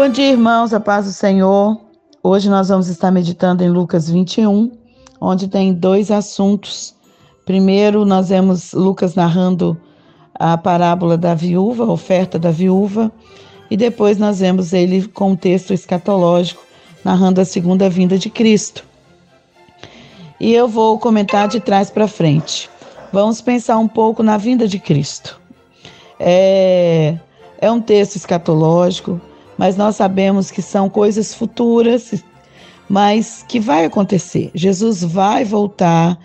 Bom dia, irmãos, a paz do Senhor. Hoje nós vamos estar meditando em Lucas 21, onde tem dois assuntos. Primeiro, nós vemos Lucas narrando a parábola da viúva, a oferta da viúva, e depois nós vemos ele com um texto escatológico, narrando a segunda vinda de Cristo. E eu vou comentar de trás para frente. Vamos pensar um pouco na vinda de Cristo. É, é um texto escatológico, mas nós sabemos que são coisas futuras, mas que vai acontecer. Jesus vai voltar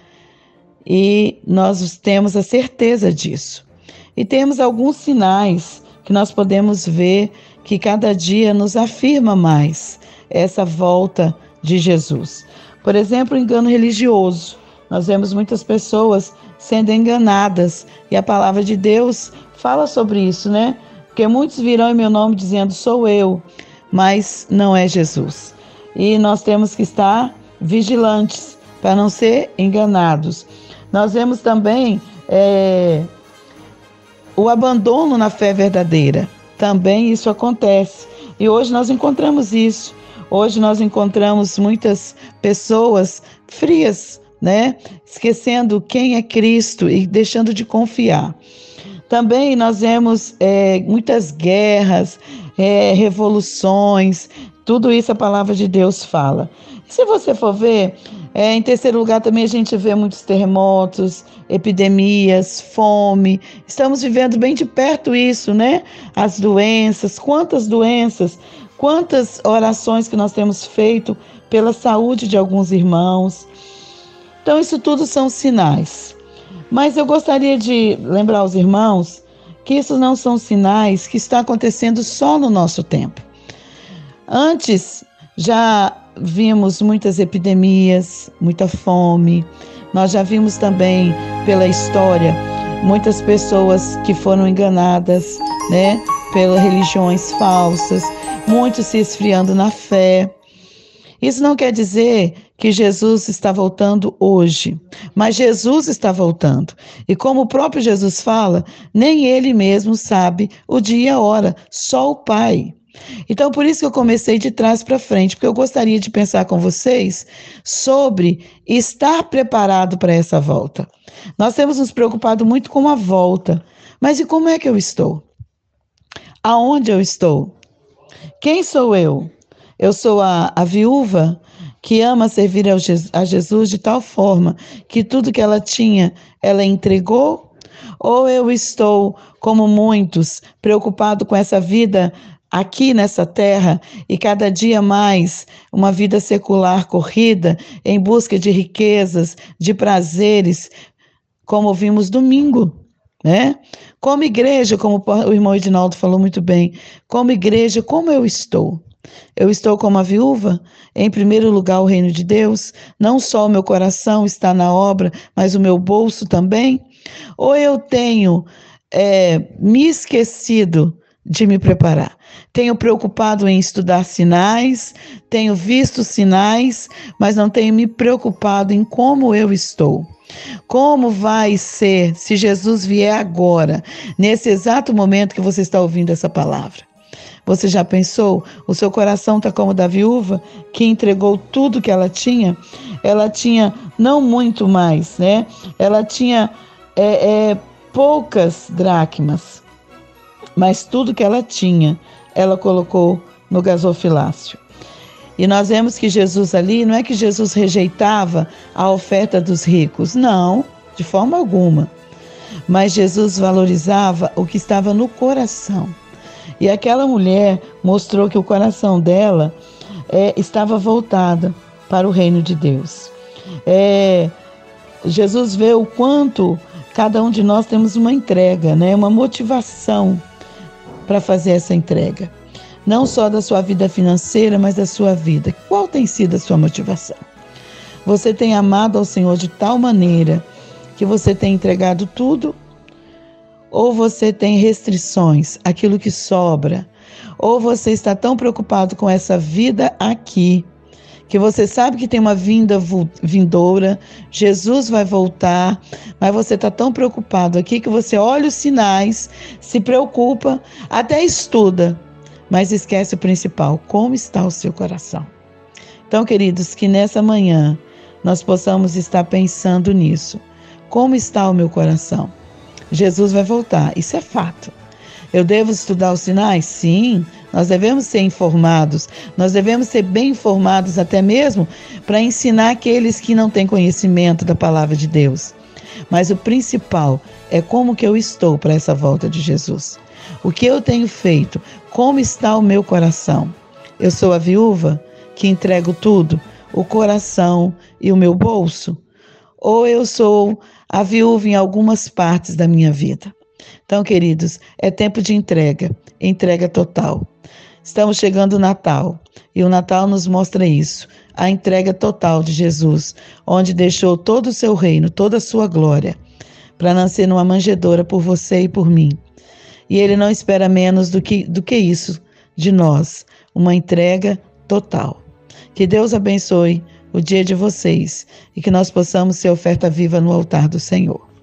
e nós temos a certeza disso. E temos alguns sinais que nós podemos ver que cada dia nos afirma mais essa volta de Jesus. Por exemplo, o engano religioso. Nós vemos muitas pessoas sendo enganadas e a palavra de Deus fala sobre isso, né? Porque muitos virão em meu nome dizendo sou eu, mas não é Jesus. E nós temos que estar vigilantes para não ser enganados. Nós vemos também é, o abandono na fé verdadeira. Também isso acontece. E hoje nós encontramos isso. Hoje nós encontramos muitas pessoas frias, né? Esquecendo quem é Cristo e deixando de confiar. Também nós vemos é, muitas guerras, é, revoluções, tudo isso a palavra de Deus fala. Se você for ver, é, em terceiro lugar também a gente vê muitos terremotos, epidemias, fome. Estamos vivendo bem de perto isso, né? As doenças, quantas doenças, quantas orações que nós temos feito pela saúde de alguns irmãos. Então, isso tudo são sinais. Mas eu gostaria de lembrar aos irmãos que isso não são sinais que está acontecendo só no nosso tempo. Antes já vimos muitas epidemias, muita fome. Nós já vimos também pela história muitas pessoas que foram enganadas, né, pelas religiões falsas, muitos se esfriando na fé. Isso não quer dizer que Jesus está voltando hoje, mas Jesus está voltando. E como o próprio Jesus fala, nem ele mesmo sabe o dia e a hora, só o Pai. Então, por isso que eu comecei de trás para frente, porque eu gostaria de pensar com vocês sobre estar preparado para essa volta. Nós temos nos preocupado muito com a volta, mas e como é que eu estou? Aonde eu estou? Quem sou eu? Eu sou a, a viúva que ama servir a Jesus de tal forma que tudo que ela tinha, ela entregou? Ou eu estou, como muitos, preocupado com essa vida aqui nessa terra e cada dia mais uma vida secular corrida em busca de riquezas, de prazeres, como vimos domingo, né? Como igreja, como o irmão Edinaldo falou muito bem, como igreja, como eu estou? Eu estou como a viúva, em primeiro lugar o reino de Deus, não só o meu coração está na obra, mas o meu bolso também? Ou eu tenho é, me esquecido de me preparar? Tenho preocupado em estudar sinais, tenho visto sinais, mas não tenho me preocupado em como eu estou. Como vai ser se Jesus vier agora, nesse exato momento que você está ouvindo essa palavra? Você já pensou? O seu coração está como da viúva que entregou tudo que ela tinha? Ela tinha não muito mais, né? Ela tinha é, é, poucas dracmas, mas tudo que ela tinha, ela colocou no gasofilácio. E nós vemos que Jesus ali, não é que Jesus rejeitava a oferta dos ricos, não, de forma alguma. Mas Jesus valorizava o que estava no coração. E aquela mulher mostrou que o coração dela é, estava voltada para o reino de Deus. É, Jesus vê o quanto cada um de nós temos uma entrega, né? uma motivação para fazer essa entrega. Não só da sua vida financeira, mas da sua vida. Qual tem sido a sua motivação? Você tem amado ao Senhor de tal maneira que você tem entregado tudo ou você tem restrições, aquilo que sobra, ou você está tão preocupado com essa vida aqui, que você sabe que tem uma vinda vindoura, Jesus vai voltar, mas você está tão preocupado aqui que você olha os sinais, se preocupa, até estuda, mas esquece o principal: como está o seu coração? Então, queridos, que nessa manhã nós possamos estar pensando nisso. Como está o meu coração? Jesus vai voltar, isso é fato. Eu devo estudar os sinais? Sim, nós devemos ser informados, nós devemos ser bem informados até mesmo para ensinar aqueles que não têm conhecimento da palavra de Deus. Mas o principal é como que eu estou para essa volta de Jesus. O que eu tenho feito? Como está o meu coração? Eu sou a viúva que entrego tudo, o coração e o meu bolso? Ou eu sou a viúva em algumas partes da minha vida? Então, queridos, é tempo de entrega, entrega total. Estamos chegando o Natal e o Natal nos mostra isso, a entrega total de Jesus, onde deixou todo o seu reino, toda a sua glória, para nascer numa manjedoura por você e por mim. E ele não espera menos do que, do que isso de nós, uma entrega total. Que Deus abençoe o dia de vocês e que nós possamos ser oferta viva no altar do Senhor.